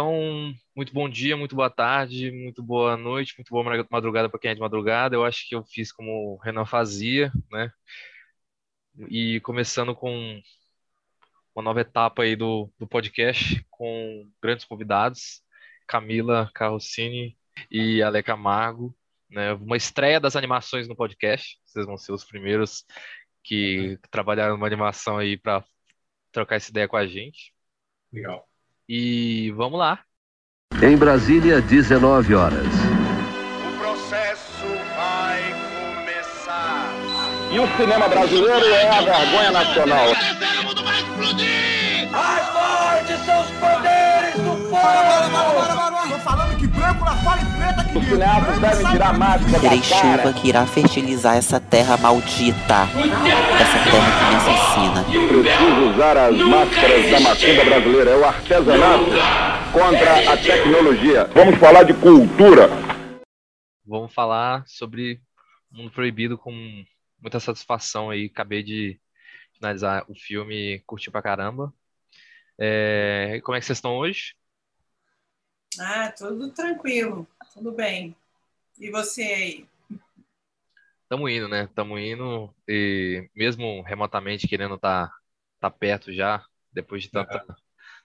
Então, muito bom dia, muito boa tarde, muito boa noite, muito boa madrugada para quem é de madrugada. Eu acho que eu fiz como o Renan fazia, né? E começando com uma nova etapa aí do, do podcast com grandes convidados, Camila Carrossini e Ale Camargo, né? Uma estreia das animações no podcast. Vocês vão ser os primeiros que trabalharam numa animação aí para trocar essa ideia com a gente. Legal. E vamos lá. Em Brasília, 19 horas. O processo vai começar. E o cinema brasileiro é a vergonha nacional. Mais forte são os poderes do povo. Branco lá fora e aqui Os dentro. devem tirar a máscara Terei chuva que irá fertilizar essa terra maldita. Essa terra que me assassina. Preciso usar as máscaras da macumba brasileira. É o artesanato contra a tecnologia. Vamos falar de cultura. Vamos falar sobre Mundo Proibido com muita satisfação aí. Acabei de finalizar o filme, curti pra caramba. É, como é que vocês estão hoje? Ah, tudo tranquilo, tudo bem. E você aí? Tamo indo, né? Tamo indo e mesmo remotamente querendo estar tá, perto já, depois de tanta,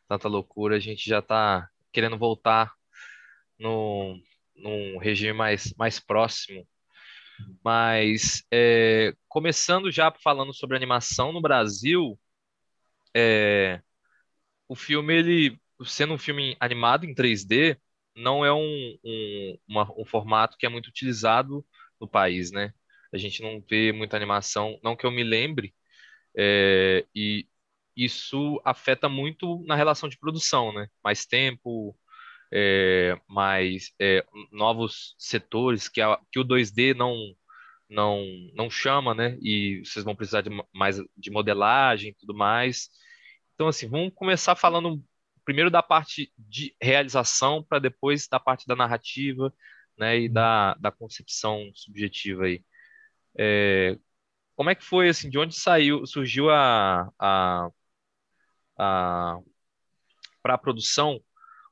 tanta loucura, a gente já tá querendo voltar no, num regime mais, mais próximo. Mas é, começando já falando sobre animação no Brasil, é, o filme, ele, sendo um filme animado em 3D, não é um, um, uma- um formato que é muito utilizado no país, né? A gente não vê muita animação, não que eu me lembre, é, e isso afeta muito na relação de produção, né? Mais tempo, é, mais é, novos setores que, a- que o 2D não, não, não chama, né? E vocês vão precisar de ma- mais de modelagem e tudo mais. Então, assim, vamos começar falando primeiro da parte de realização para depois da parte da narrativa, né? E da, da concepção subjetiva aí. É, como é que foi, assim, de onde saiu, surgiu a, a, a para a produção,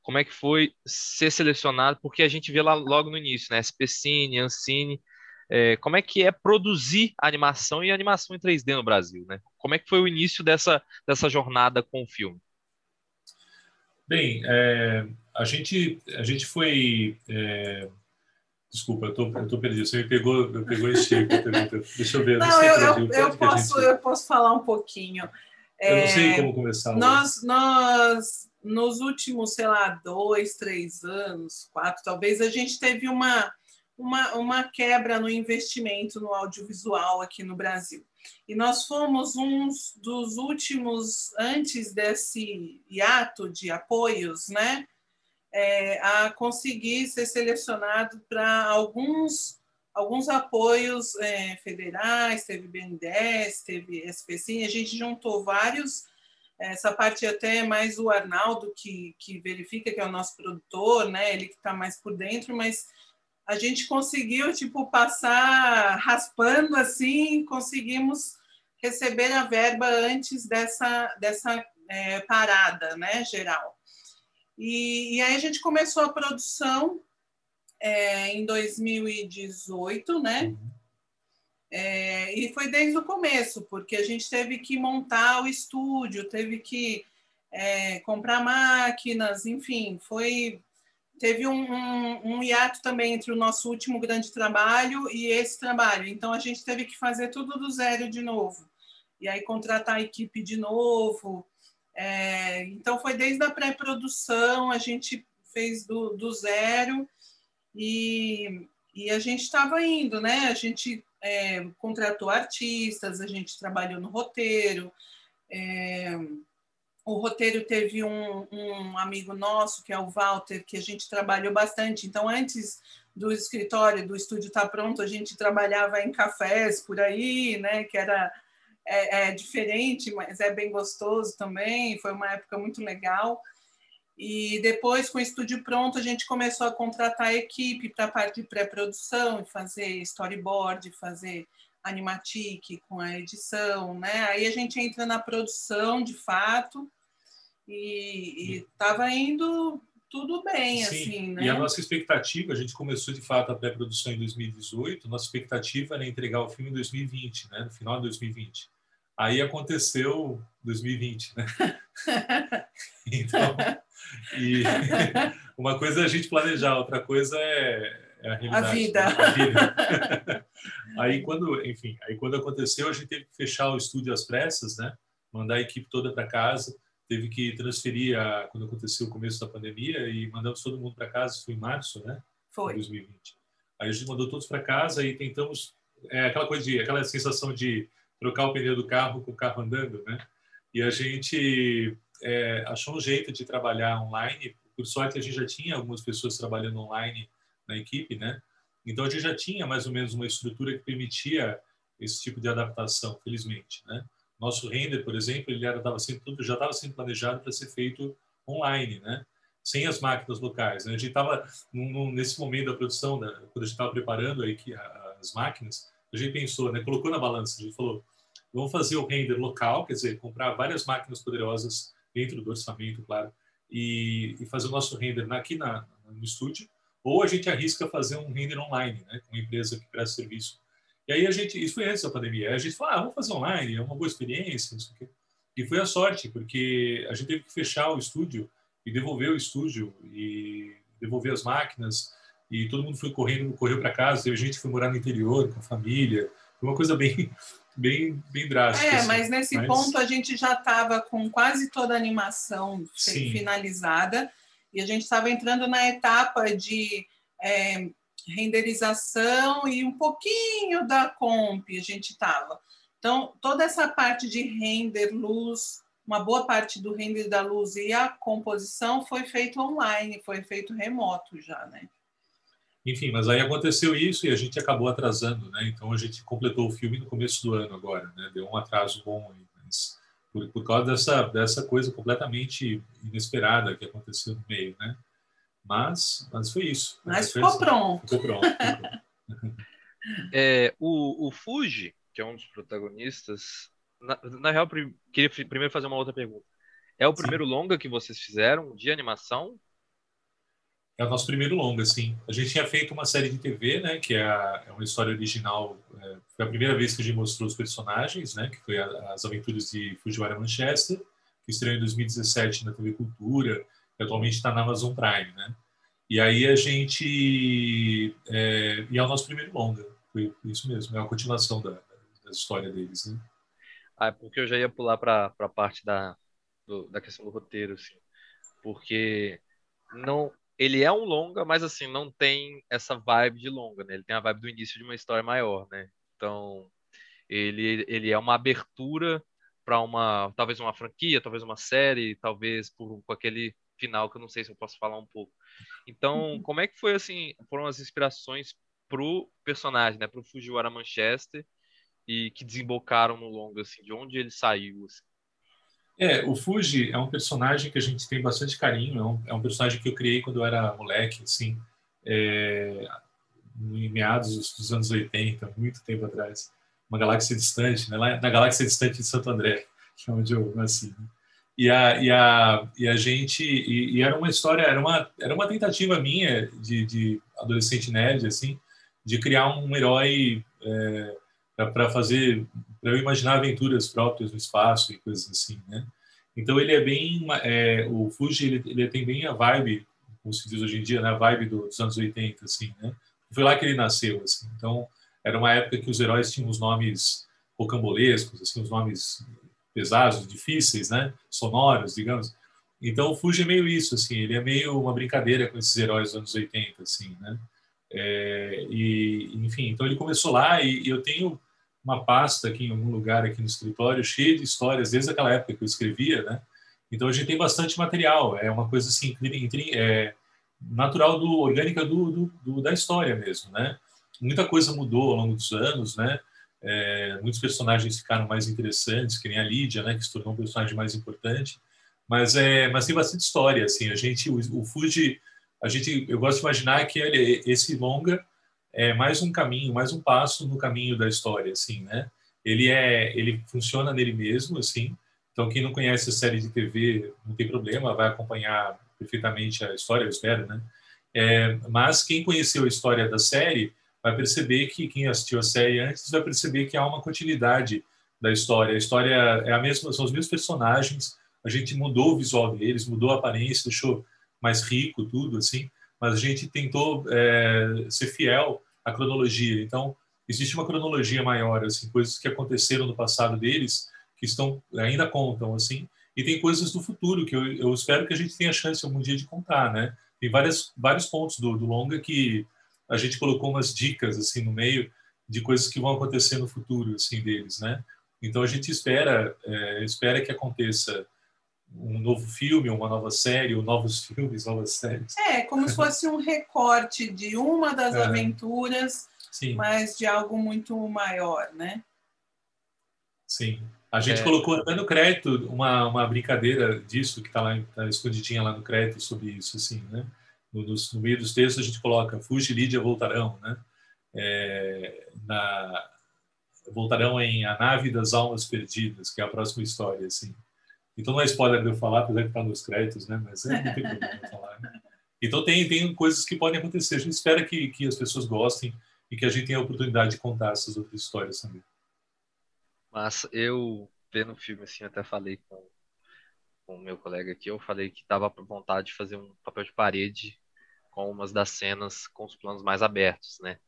como é que foi ser selecionado? Porque a gente vê lá logo no início, né? SPCine, Ancine, é, como é que é produzir animação e animação em 3D no Brasil, né? Como é que foi o início dessa, dessa jornada com o filme? Bem, é, a gente a gente foi é, desculpa, eu tô, eu tô perdido. Você me pegou, me pegou em cheio. Deixa eu ver. Não, eu, pra eu, eu posso, gente- eu posso falar um pouquinho. eu não sei É, como começar. Nós, nós, nos últimos, sei lá, dois, três anos, quatro, talvez, a gente teve uma, uma, uma quebra no investimento no audiovisual aqui no Brasil. E nós fomos uns dos últimos, antes desse hiato de apoios, né? é, a conseguir ser selecionado para alguns alguns apoios é, federais, teve BNDES, teve SPCine, a gente juntou vários, essa parte até mais o Arnaldo que, que verifica, que é o nosso produtor, né, ele que está mais por dentro, mas a gente conseguiu, tipo, passar raspando assim, conseguimos receber a verba antes dessa, dessa é, parada, né, geral. E, e aí a gente começou a produção é, em 2018, né? É, e foi desde o começo, porque a gente teve que montar o estúdio, teve que é, comprar máquinas, enfim, foi teve um, um, um hiato também entre o nosso último grande trabalho e esse trabalho. Então a gente teve que fazer tudo do zero de novo. E aí contratar a equipe de novo. É, então foi desde a pré-produção, a gente fez do, do zero e, e a gente estava indo, né? A gente é, contratou artistas, a gente trabalhou no roteiro. É, o roteiro teve um, um, amigo nosso, que é o Walter, que a gente trabalhou bastante. Então, antes do escritório, do estúdio estar tá pronto, a gente trabalhava em cafés por aí, né? Que era é, é diferente, mas é bem gostoso também. Foi uma época muito legal. E depois, com o estúdio pronto, a gente começou a contratar a equipe para a parte de pré-produção, fazer storyboard, fazer animatic com a edição, né? Aí a gente entra na produção, de fato, e estava indo tudo bem, Sim, assim, né? E a nossa expectativa, a gente começou de fato a pré-produção em 2018, nossa expectativa era entregar o filme em 2020, né? No final de 2020. Aí aconteceu 2020, né? então, e uma coisa é a gente planejar, outra coisa é, é a realidade. A vida. né? A vida. aí quando, enfim, aí quando aconteceu, a gente teve que fechar o estúdio às pressas, né? Mandar a equipe toda para casa, teve que transferir a, quando aconteceu o começo da pandemia e mandamos todo mundo para casa, foi em março, né? Foi. 2020. Aí a gente mandou todos para casa e tentamos é aquela coisa de aquela sensação de trocar o pneu do carro com o carro andando, né? E a gente é, achou um jeito de trabalhar online. Por sorte, a gente já tinha algumas pessoas trabalhando online na equipe, né? Então a gente já tinha mais ou menos uma estrutura que permitia esse tipo de adaptação, felizmente, né? Nosso render, por exemplo, ele era tava sendo tudo já estava sendo planejado para ser feito online, né? Sem as máquinas locais. Né? A gente estava nesse momento da produção, quando a gente estava preparando aí que as máquinas, a gente pensou, né? Colocou na balança, a gente falou, vamos fazer o render local, quer dizer, comprar várias máquinas poderosas dentro do orçamento, claro, e, e fazer o nosso render aqui na, no estúdio, ou a gente arrisca fazer um render online, né? Com uma empresa que presta serviço e aí a gente, isso foi antes da pandemia, a gente falou, ah, vamos fazer online, é uma boa experiência, não sei o quê. E foi a sorte, porque a gente teve que fechar o estúdio e devolver o estúdio e devolver as máquinas e todo mundo foi correndo, correu para casa, teve gente que foi morar no interior com a família, foi uma coisa bem bem bem drástica. É, assim. mas nesse Mas- ponto a gente já estava com quase toda a animação Sim. finalizada e a gente estava entrando na etapa de é, renderização e um pouquinho da comp a gente estava. Então, toda essa parte de render, luz, uma boa parte do render da luz e a composição foi feito online, foi feito remoto já, né? Enfim, mas aí aconteceu isso e a gente acabou atrasando, né? Então a gente completou o filme no começo do ano agora, né? Deu um atraso bom aí, mas por, por causa dessa dessa coisa completamente inesperada que aconteceu no meio, né? Mas mas foi isso. Mas Foi ficou assim. pronto. Ficou pronto. ficou pronto. É, o, o Fuji, que é um dos protagonistas, na, na real, prim- queria primeiro fazer uma outra pergunta. É o primeiro longa que vocês fizeram de animação? É o nosso primeiro longa, assim. A gente tinha feito uma série de TV, né? Que é, a- é uma história original. é, foi a primeira vez que a gente mostrou os personagens, né? Que foi a- as aventuras de Fujiwara Manchester, que estreou em 2017 na TV Cultura, atualmente está na Amazon Prime, né? E aí a gente... É, e é o nosso primeiro longa. Foi isso mesmo. É a continuação da, da história deles, né? Ah, é porque eu já ia pular para a parte da, do- da questão do roteiro, assim. Porque não, ele é um longa, mas assim, não tem essa vibe de longa, né? Ele tem a vibe do início de uma história maior, né? Então, ele, ele é uma abertura para uma, talvez uma franquia, talvez uma série, talvez por, com aquele final que eu não sei se eu posso falar um pouco. Então, como é que foi assim, foram as inspirações pro personagem, né, pro Fujiwara Manchester e que desembocaram no longo assim, de onde ele saiu assim? É, o Fuji é um personagem que a gente tem bastante carinho. É um, é um personagem que eu criei quando eu era moleque, assim, é, em meados dos, dos anos 80, muito tempo atrás. Uma galáxia distante, né? lá na galáxia distante de Santo André, que é onde eu nasci. né? E a, e a, e a gente. E, e era uma história, era uma, era uma tentativa minha de, de adolescente nerd, assim, de criar um herói é, para fazer para eu imaginar aventuras próprias no espaço e coisas assim, né? Então ele é bem é, o Fuji ele, ele tem bem a vibe, como se diz hoje em dia, né? A vibe do- dos anos 80, assim, né? Foi lá que ele nasceu, assim. Então era uma época que os heróis tinham os nomes rocambolescos, assim, os nomes pesados, difíceis, né? Sonoros, digamos. Então o Fuji é meio isso, assim. Ele é meio uma brincadeira com esses heróis dos anos 80, assim, né? É, e enfim, então ele começou lá e, e eu tenho uma pasta aqui em algum lugar aqui no escritório cheia de histórias desde aquela época que eu escrevia, né? Então a gente tem bastante material, é uma coisa assim é, natural do orgânica do, do- do- da história mesmo, né? Muita coisa mudou ao longo dos anos, né? É, muitos personagens ficaram mais interessantes, que nem a Lídia, né? Que se tornou um personagem mais importante. Mas é, mas tem bastante história, assim. A gente, o, o Fuji, a gente, eu gosto de imaginar que ele, esse longa é mais um caminho, mais um passo no caminho da história, assim, né? Ele é, ele funciona nele mesmo, assim. Então quem não conhece a série de TV não tem problema, vai acompanhar perfeitamente a história, eu espero, né? É, mas quem conheceu a história da série vai perceber que quem assistiu a série antes vai perceber que há uma continuidade da história. A história é a mesma, são os mesmos personagens. A gente mudou o visual deles, mudou a aparência, deixou mais rico tudo assim. Mas a gente tentou é, ser fiel à cronologia. Então existe uma cronologia maior, assim, coisas que aconteceram no passado deles que estão ainda contam assim. E tem coisas do futuro que eu, eu espero que a gente tenha chance algum dia de contar, né? Tem várias, vários pontos do, do longa que a gente colocou umas dicas assim no meio de coisas que vão acontecer no futuro assim deles, né? Então a gente espera é, espera que aconteça um novo filme, uma nova série, ou novos filmes, novas séries. É, como se fosse um recorte de uma das é. aventuras, Sim. mas de algo muito maior, né? Sim. A gente é. colocou até no crédito uma, uma brincadeira disso, que está lá tá escondidinha lá no crédito sobre isso, assim, né? No, no, meio dos textos a gente coloca Fuji Lídia voltarão, né? É, na, voltarão em A Nave das Almas Perdidas, que é a próxima história, assim. Então não é spoiler de eu falar, apesar de estar nos créditos, né? Mas é, não tem problema falar. Né? Então tem, tem coisas que podem acontecer. A gente espera que, que as pessoas gostem e que a gente tenha a oportunidade de contar essas outras histórias também. Mas eu, vendo o filme, assim, até falei com com o meu colega aqui, eu falei que tava com vontade de fazer um papel de parede com umas das cenas com os planos mais abertos, né?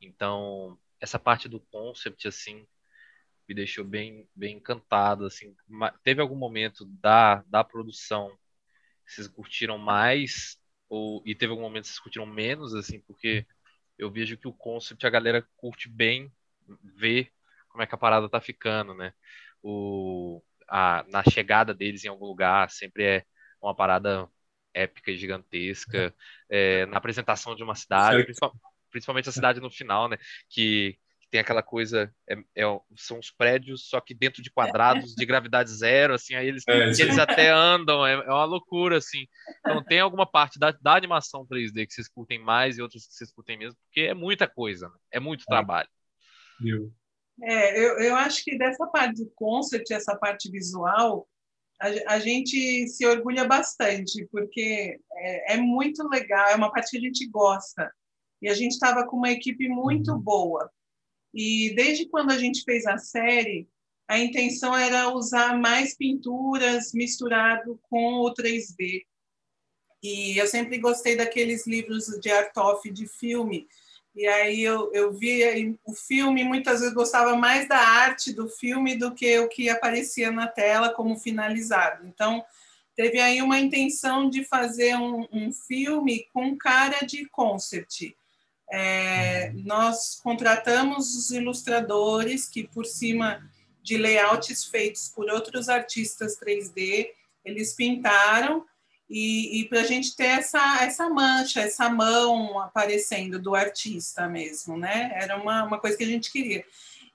Então, essa parte do concept, assim, me deixou bem, bem encantado, assim. Teve algum momento da, da produção que vocês curtiram mais ou, e teve algum momento que vocês curtiram menos, assim, porque eu vejo que o concept a galera curte bem ver como é que a parada tá ficando, né? O, a, na chegada deles em algum lugar sempre é uma parada épica e gigantesca. É, na apresentação de uma cidade, principalmente a cidade no final, né? Que, que tem aquela coisa, é, é, são os prédios, só que dentro de quadrados de gravidade zero, assim, aí eles, é, eles até andam, é, é, uma loucura, assim. Então tem alguma parte da, da animação 3D que vocês curtem mais e outras que vocês curtem mesmo, porque é muita coisa, né? é muito é. trabalho. Viu? É, eu, eu acho que dessa parte do concept, essa parte visual, a, a gente se orgulha bastante, porque é, é, muito legal, é uma parte que a gente gosta. E a gente estava com uma equipe muito uhum. boa. E desde quando a gente fez a série, a intenção era usar mais pinturas misturado com o 3D. E eu sempre gostei daqueles livros de art of de filme, e aí eu, eu via o filme, muitas vezes gostava mais da arte do filme do que o que aparecia na tela como finalizado. Então, teve aí uma intenção de fazer um, um filme com cara de concept. É, nós contratamos os ilustradores que, por cima de layouts feitos por outros artistas 3D, eles pintaram e, e para a gente ter essa, essa mancha, essa mão aparecendo do artista mesmo, né? Era uma, uma coisa que a gente queria.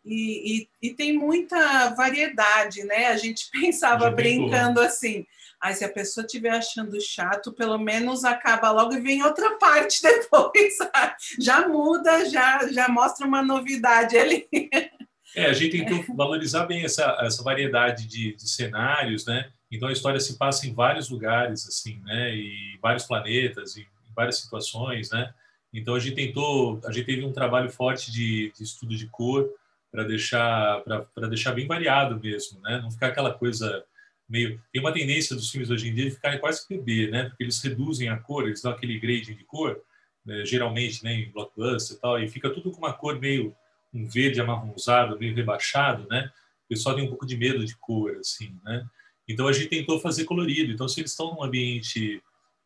E, e, e tem muita variedade, né? A gente pensava brincando assim, Aí, se a pessoa estiver achando chato, pelo menos acaba logo e vem outra parte depois. já muda, já, já mostra uma novidade ali. É, a gente tentou valorizar bem essa, essa variedade de, de cenários, né? Então a história se passa em vários lugares, assim, né? E vários planetas, e várias situações, né? Então a gente tentou, a gente teve um trabalho forte de, de estudo de cor para deixar para deixar bem variado mesmo, né? Não ficar aquela coisa meio tem uma tendência dos filmes hoje em dia de ficarem quase bebê, né? Porque eles reduzem a cor, eles dão aquele grade de cor, né? geralmente, né? Em blockbuster e tal, e fica tudo com uma cor meio um verde amarronzado, meio rebaixado, né? O pessoal tem um pouco de medo de cor, assim, né? Então a gente tentou fazer colorido. Então se eles estão num ambiente,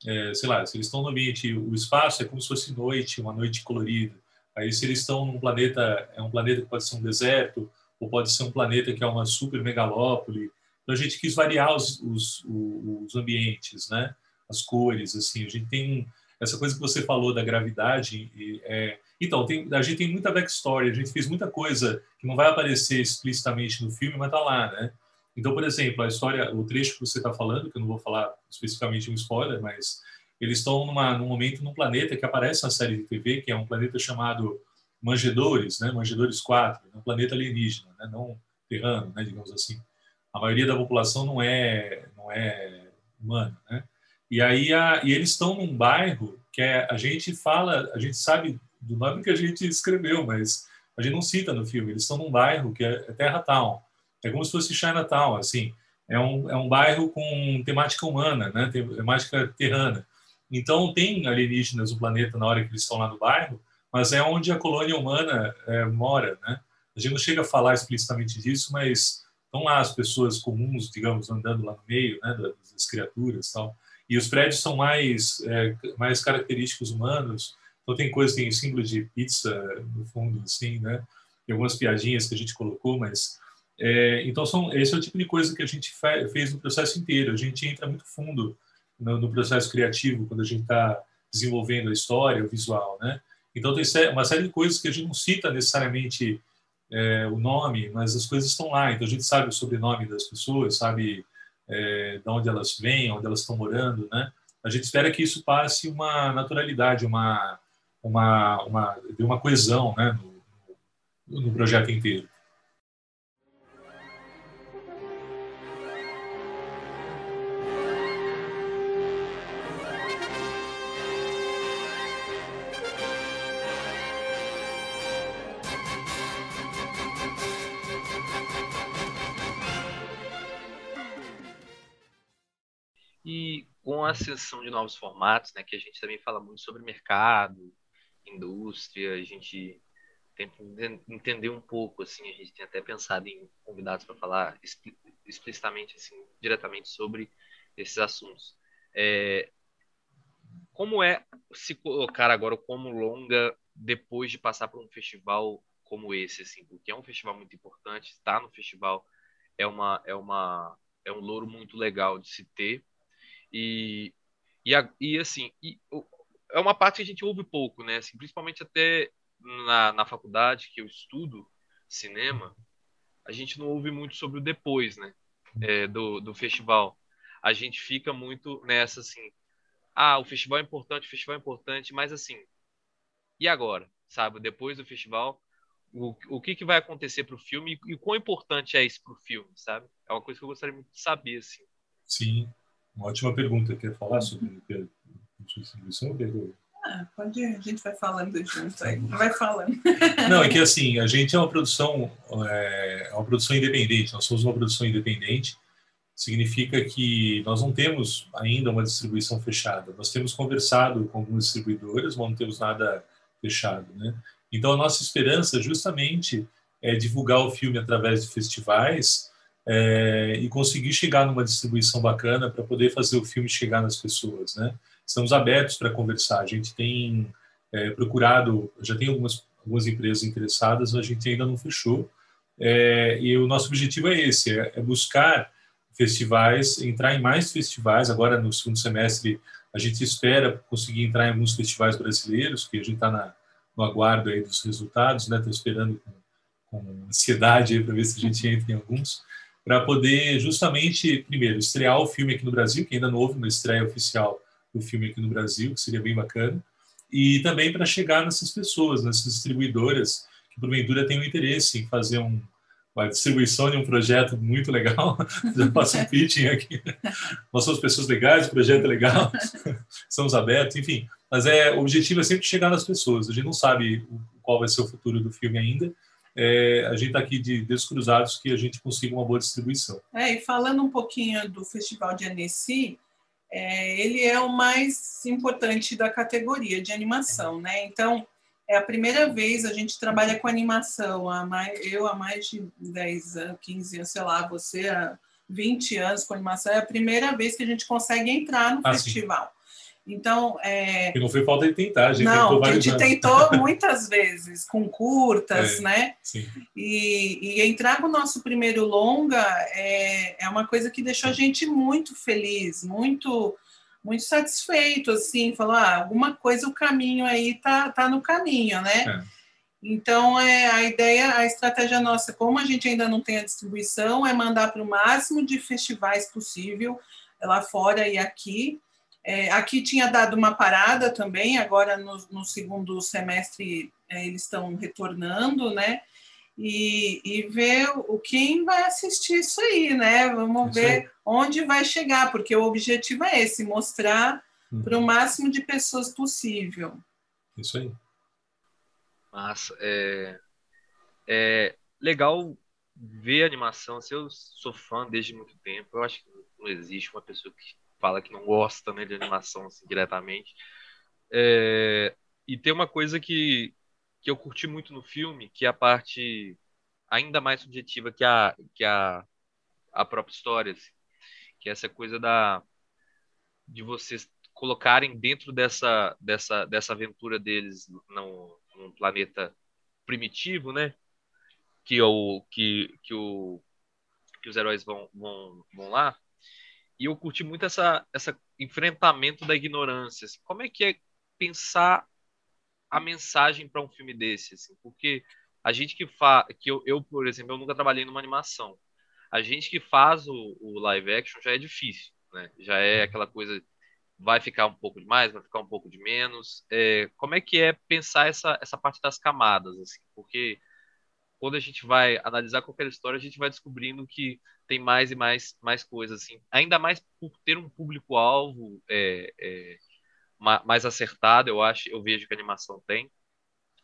é, sei lá, se eles estão no ambiente, o espaço é como se fosse noite, uma noite colorida. Aí se eles estão num planeta, é um planeta que pode ser um deserto ou pode ser um planeta que é uma super megalópole. Então a gente quis variar os, os, os ambientes, né? As cores, assim. A gente tem essa coisa que você falou da gravidade. É, então tem, a gente tem muita backstory. A gente fez muita coisa que não vai aparecer explicitamente no filme, mas tá lá, né? Então, por exemplo, a história, o trecho que você está falando, que eu não vou falar especificamente um spoiler, mas eles estão numa, num momento num planeta que aparece na série de TV, que é um planeta chamado Mangedores, né? Mangedores 4, um planeta alienígena, né? não terrano, né? digamos assim. A maioria da população não é não é humana, né? E aí a, e eles estão num bairro que é, a gente fala, a gente sabe do nome que a gente escreveu, mas a gente não cita no filme. Eles estão num bairro que é, é Terra Town. É como se fosse Chinatown, assim. É um, é um bairro com temática humana, né? temática terrana. Então tem alienígenas no planeta na hora que eles estão lá no bairro, mas é onde a colônia humana é, mora, né? A gente não chega a falar explicitamente disso, mas estão lá as pessoas comuns, digamos, andando lá no meio, né, das criaturas, tal. E os prédios são mais é, mais característicos humanos. Então tem coisas, tem símbolo de pizza no fundo, assim, né? Tem algumas piadinhas que a gente colocou, mas é, então são esse é o tipo de coisa que a gente fez no processo inteiro. A gente entra muito fundo no, no processo criativo quando a gente está desenvolvendo a história, o visual, né? Então tem uma série de coisas que a gente não cita necessariamente é, o nome, mas as coisas estão lá. Então a gente sabe o sobrenome das pessoas, sabe é, de onde elas vêm, onde elas estão morando, né? A gente espera que isso passe uma naturalidade, uma uma uma uma coesão, né, no, no projeto inteiro. Com a ascensão de novos formatos, né, que a gente também fala muito sobre mercado, indústria, a gente tenta entender um pouco, assim, a gente tem até pensado em convidados para falar explicitamente, assim, diretamente sobre esses assuntos. É, como é se colocar agora como longa depois de passar por um festival como esse, assim, porque é um festival muito importante, estar no festival é uma é uma é um louro muito legal de se ter e, e, e assim, e, é uma parte que a gente ouve pouco, né? Assim, principalmente até na, na faculdade, que eu estudo cinema, a gente não ouve muito sobre o depois, né? É, do, do festival. A gente fica muito nessa, assim, ah, o festival é importante, o festival é importante, mas assim, e agora? Sabe, depois do festival, o, o que, que vai acontecer para o filme e, e quão importante é isso para o filme, sabe? É uma coisa que eu gostaria muito de saber, assim. Sim, uma ótima pergunta. Quer falar sobre distribuição, Pedro? Ah, pode, a gente vai falando junto aí, vai falando. Não, é que assim, a gente é uma produção, é, é uma produção independente, nós somos uma produção independente, significa que nós não temos ainda uma distribuição fechada. Nós temos conversado com algumas distribuidoras, mas não temos nada fechado, né? Então a nossa esperança justamente é divulgar o filme através de festivais é, e conseguir chegar numa distribuição bacana para poder fazer o filme chegar nas pessoas, né? Estamos abertos para conversar. A gente tem é, procurado, já tem algumas algumas empresas interessadas, a gente ainda não fechou. É, e o nosso objetivo é esse, é, é buscar festivais, entrar em mais festivais. Agora, no segundo semestre, a gente espera conseguir entrar em alguns festivais brasileiros, que a gente está no aguardo aí dos resultados, né? Estou esperando com, com ansiedade para ver se a gente entra em alguns para poder justamente, primeiro, estrear o filme aqui no Brasil, que ainda não houve uma estreia oficial do filme aqui no Brasil, que seria bem bacana, e também para chegar nessas pessoas, nessas distribuidoras, que porventura têm um interesse em fazer um, uma distribuição de um projeto muito legal. Já faço um pitching aqui. Nós somos pessoas legais, o projeto é legal, estamos abertos, enfim. Mas é, o objetivo é sempre chegar nas pessoas. A gente não sabe qual vai ser o futuro do filme ainda, é, a gente está aqui de dedos cruzados que a gente consiga uma boa distribuição. É, e falando um pouquinho do Festival de Annecy, é, ele é o mais importante da categoria de animação, né? Então, é a primeira vez a gente trabalha com animação, há mais, eu há mais de 10 anos, 15 anos, sei lá, você há 20 anos com animação, é a primeira vez que a gente consegue entrar no ah, festival. Sim. Então, é... E não foi falta de tentar, a gente não, tentou a gente anos. tentou muitas vezes, com curtas, é, né? Sim. E, e, entrar com o nosso primeiro longa é, é uma coisa que deixou a gente muito feliz, muito muito satisfeito, assim, falou, ah, alguma coisa, o caminho aí tá, tá no caminho, né? É. Então, é, a ideia, a estratégia nossa, como a gente ainda não tem a distribuição, é mandar para o máximo de festivais possível, lá fora e aqui, é, aqui tinha dado uma parada também, agora no, no segundo semestre é, eles estão retornando, né? E, e ver o quem vai assistir isso aí, né? Vamos ver onde vai chegar, porque o objetivo é esse, mostrar Uhum. para o máximo de pessoas possível. Isso aí. Massa. É, é legal ver animação. Assim, eu sou fã desde muito tempo. Eu acho que não existe uma pessoa que fala que não gosta né, de animação assim, diretamente. É, e tem uma coisa que, que eu curti muito no filme, que é a parte ainda mais subjetiva que a, que a, a própria história. assim. que é essa coisa da de vocês colocarem dentro dessa, dessa, dessa aventura deles num, num planeta primitivo, né? Que, é o, que, que, o, que os heróis vão, vão, vão lá. E eu curti muito essa, essa enfrentamento da ignorância. assim. Como é que é pensar a mensagem para um filme desse? assim? Porque a gente que faz, que eu, eu, por exemplo, eu nunca trabalhei numa animação. A gente que faz o, o live action já é difícil, né? Já é aquela coisa vai ficar um pouco de mais, vai ficar um pouco de menos. É, como é que é pensar essa, essa parte das camadas, assim? Porque quando a gente vai analisar qualquer história, a gente vai descobrindo que tem mais e mais, mais coisas, assim. Ainda mais por ter um público-alvo é, é, ma- mais acertado, eu acho, eu vejo que a animação tem.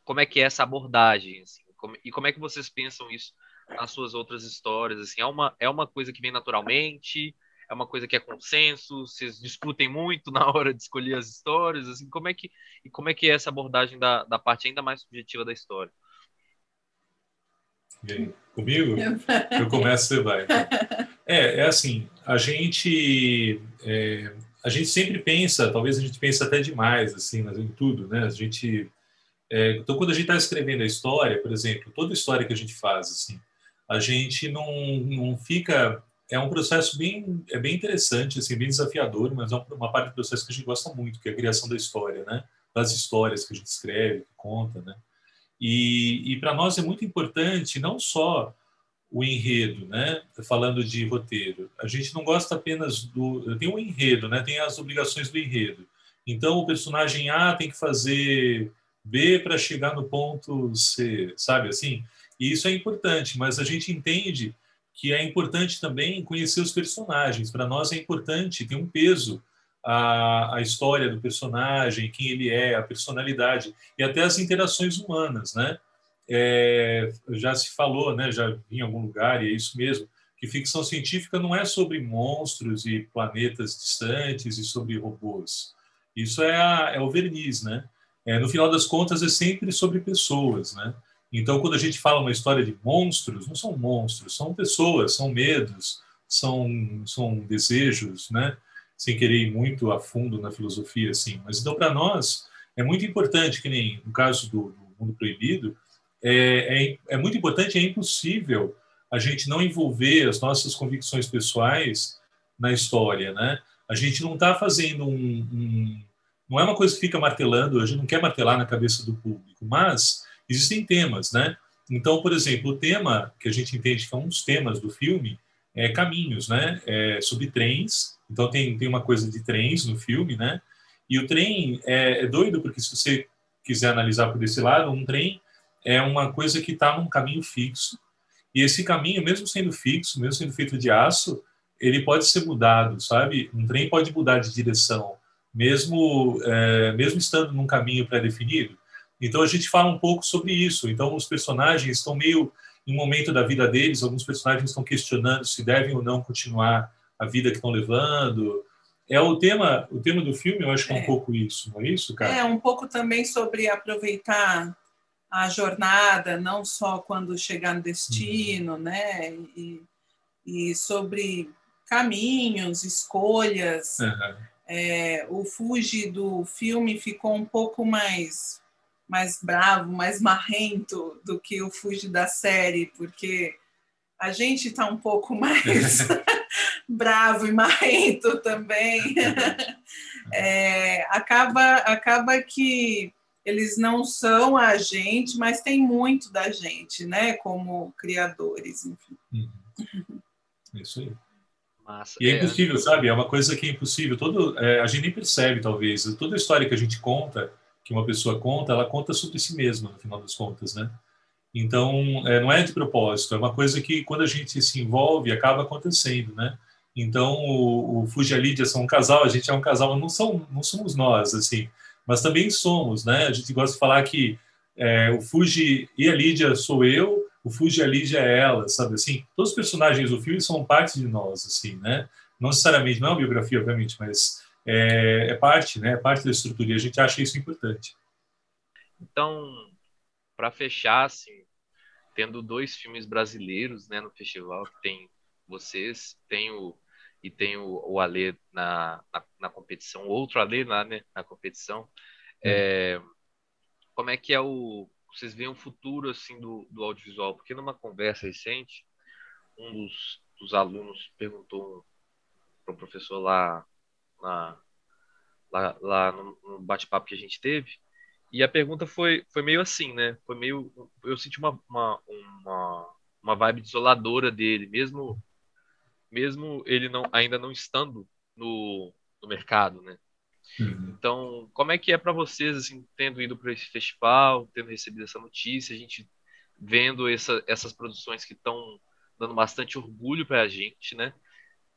Como é que é essa abordagem, assim? Como- e como é que vocês pensam isso nas suas outras histórias, assim? É uma, é uma coisa que vem naturalmente? É uma coisa que é consenso? Vocês discutem muito na hora de escolher as histórias, assim? Como é que, e como é que é essa abordagem da, da parte ainda mais subjetiva da história? Comigo? Eu começo, você vai. É, é assim, a gente, é, a gente sempre pensa, talvez a gente pense até demais, assim, mas em tudo, né? A gente, é, então, quando a gente está escrevendo a história, por exemplo, toda história que a gente faz, assim, a gente não, não fica, é um processo bem, é bem interessante, assim, bem desafiador, mas é uma parte do processo que a gente gosta muito, que é a criação da história, né? Das histórias que a gente escreve, que conta, né? E, e para nós é muito importante não só o enredo, né? Falando de roteiro, a gente não gosta apenas do tem um enredo, né? Tem as obrigações do enredo. Então o personagem A tem que fazer B para chegar no ponto C, sabe assim? E isso é importante, mas a gente entende que é importante também conhecer os personagens. Para nós é importante, tem um peso a, a história do personagem, quem ele é, a personalidade e até as interações humanas, né? É, já se falou, né? Já em algum lugar e é isso mesmo que ficção científica não é sobre monstros e planetas distantes e sobre robôs. Isso é, a, é o verniz, né? É, no final das contas é sempre sobre pessoas, né? Então, quando a gente fala uma história de monstros, não são monstros, são pessoas, são medos, são, são desejos, né? Sem querer ir muito a fundo na filosofia, assim. Mas então, para nós, é muito importante, que nem no caso do, do Mundo Proibido, é, é, é muito importante, é impossível a gente não envolver as nossas convicções pessoais na história, né? A gente não está fazendo um, um, não é uma coisa que fica martelando, a gente não quer martelar na cabeça do público, mas existem temas, né? Então, por exemplo, o tema que a gente entende que é um dos temas do filme é caminhos, né? É sobre trens. Então tem tem uma coisa de trens no filme, né? E o trem é, é doido porque se você quiser analisar por esse lado, um trem é uma coisa que está num caminho fixo. E esse caminho, mesmo sendo fixo, mesmo sendo feito de aço, ele pode ser mudado, sabe? Um trem pode mudar de direção, mesmo é, mesmo estando num caminho pré-definido. Então a gente fala um pouco sobre isso. Então os personagens estão meio em um momento da vida deles, alguns personagens estão questionando se devem ou não continuar a vida que estão levando. É o tema, o tema do filme, eu acho que é um É. pouco isso, não é isso, cara? É um pouco também sobre aproveitar a jornada, não só quando chegar no destino, né? E, e sobre caminhos, escolhas. Aham. É, o Fuji do filme ficou um pouco mais mais bravo, mais marrento do que o Fuji da série, porque a gente está um pouco mais bravo e marrento também. É, acaba, acaba que eles não são a gente, mas tem muito da gente, né? Como criadores, enfim. Uhum. É Isso aí. Massa. E é impossível, sabe? É uma coisa que é impossível. Todo, é, a gente nem percebe, talvez. Toda história que a gente conta, que uma pessoa conta, ela conta sobre si mesma, no final das contas, né? Então, é, não é de propósito. É uma coisa que, quando a gente se envolve, acaba acontecendo, né? Então, o, o Fuji e a Lídia são um casal, a gente é um casal, não, são, não somos nós, assim, mas também somos, né? A gente gosta de falar que é, o Fuji e a Lídia sou eu, o Fuji e a Lídia é ela, sabe assim? Todos os personagens do filme são parte de nós, assim, né? Não necessariamente, não é uma biografia, obviamente, mas é, é parte, né? É parte da estrutura e a gente acha isso importante. Então, para fechar, assim, tendo dois filmes brasileiros, né, no festival, que tem vocês, tem o e tem o, o Alê na, na, na, competição, outro Alê lá, né, na competição. É, como é que é o. Vocês veem o futuro assim do, do audiovisual? Porque numa conversa recente, um dos, dos alunos perguntou para o professor lá, na, lá, lá no, no bate-papo que a gente teve, e a pergunta foi, foi meio assim, né? Foi meio. Eu senti uma, uma, uma, uma vibe desoladora dele, mesmo mesmo ele não ainda não estando no, no mercado, né? Uhum. Então, como é que é para vocês, assim, tendo ido para esse festival, tendo recebido essa notícia, a gente vendo essa, essas produções que estão dando bastante orgulho para a gente, né?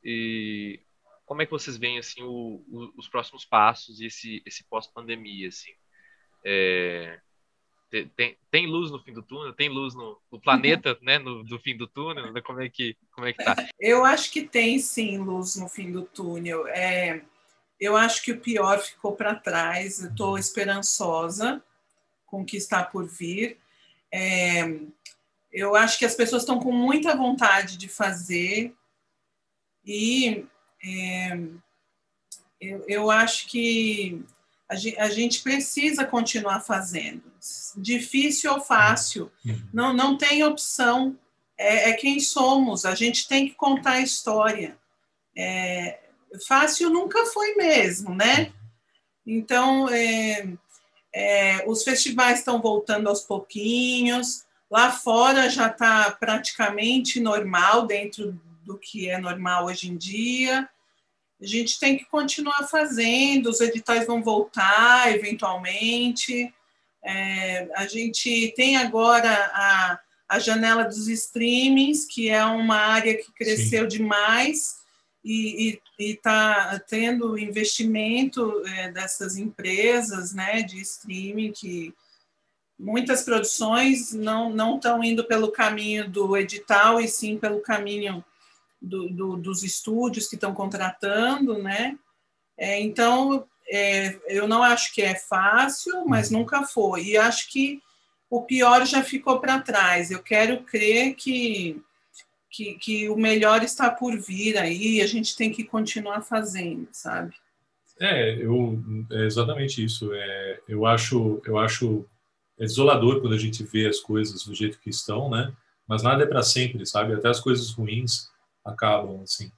E como é que vocês veem assim o, o, os próximos passos e esse, esse pós-pandemia, assim? É, tem, tem luz no fim do túnel, tem luz no, no planeta, né, no, do fim do túnel, né? como é que como é que tá? Eu acho que tem sim luz no fim do túnel. É, eu acho que o pior ficou para trás. Estou esperançosa com o que está por vir. É, eu acho que as pessoas estão com muita vontade de fazer e é, eu, eu acho que a gente precisa continuar fazendo. Difícil ou fácil, uhum. não, não tem opção. É, é quem somos, a gente tem que contar a história. É, fácil nunca foi mesmo, né? Então, é, é, os festivais estão voltando aos pouquinhos, lá fora já está praticamente normal, dentro do que é normal hoje em dia a gente tem que continuar fazendo, os editais vão voltar eventualmente. É, a gente tem agora a, a janela dos streamings, que é uma área que cresceu Sim. demais e está tendo investimento é, dessas empresas né, de streaming que muitas produções não estão indo pelo caminho do edital e sim pelo caminho do, do, dos estúdios que estão contratando, né? É, então, é, eu não acho que é fácil, mas uhum. nunca foi. E acho que o pior já ficou para trás. Eu quero crer que, que, que, o melhor está por vir aí, a gente tem que continuar fazendo, sabe? É, eu, é exatamente isso. É, eu acho, eu acho é desolador quando a gente vê as coisas do jeito que estão, né? Mas nada é para sempre, sabe? Até as coisas ruins acabam assim.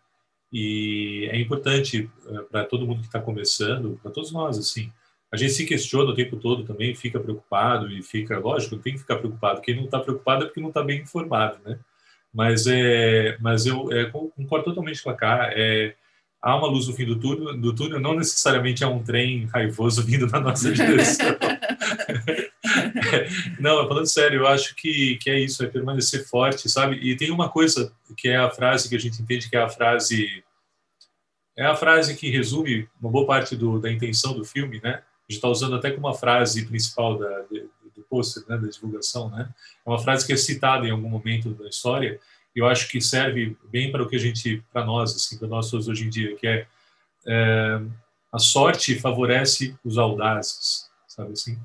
E é importante eh, para todo mundo que está começando, para todos nós assim. A gente se questiona o tempo todo também, fica preocupado e fica, lógico, tem que ficar preocupado. Quem não está preocupado é porque não está bem informado, né? Mas é, mas eu é, concordo totalmente com a Cá. É, há uma luz no fim do túnel, do túnel, não necessariamente é um trem raivoso vindo na nossa direção. não, falando sério, eu acho que, que é isso, é permanecer forte, sabe? E tem uma coisa que é a frase que a gente entende que é a frase é a frase que resume uma boa parte do, da intenção do filme, né? A gente está usando até como uma frase principal da, do, pôster, né, da divulgação, né? É uma frase que é citada em algum momento da história e eu acho que serve bem para o que a gente, para nós, assim, para nós hoje em dia, que é, é a sorte favorece os audazes, sabe assim?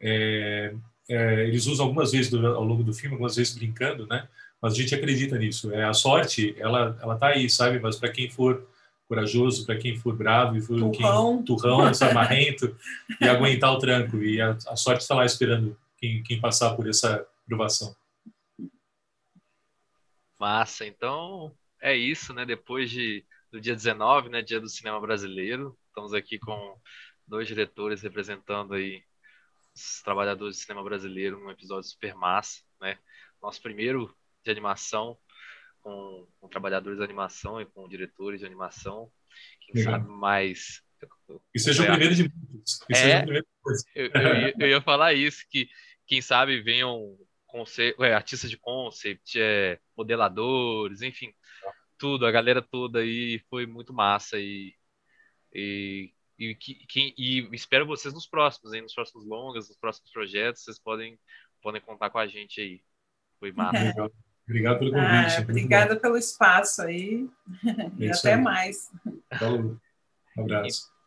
É, é, eles usam algumas vezes ao longo do filme, algumas vezes brincando, né? Mas a gente acredita nisso. É a sorte, ela ela tá aí, sabe? Mas para quem for corajoso, para quem for bravo e for turrão, quem, turrão samarrento e aguentar o tranco e a, a sorte está lá esperando quem, quem passar por essa provação. Massa. Então é isso, né? Depois de do dia 19, né, dia do cinema brasileiro, estamos aqui com dois diretores representando aí os trabalhadores do cinema brasileiro, um episódio super massa, né? Nosso primeiro de animação com, com trabalhadores de animação e com diretores de animação. Quem Legal. sabe mais. E seja o primeiro de muitos. É, eu, eu, eu, ia falar isso, que quem sabe venham conceito, é, artistas de concept, é, modeladores, enfim, tudo, a galera toda aí, foi muito massa e, e, e, que, que, e espero vocês nos próximos, hein, nos próximos longas, nos próximos projetos, vocês podem, podem contar com a gente aí. Foi massa. Legal. Obrigado pelo convite. Ah, obrigada pelo espaço aí. É e até aí. mais. Falou. Um abraço.